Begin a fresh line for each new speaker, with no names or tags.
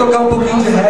tocar um pouquinho de reggae.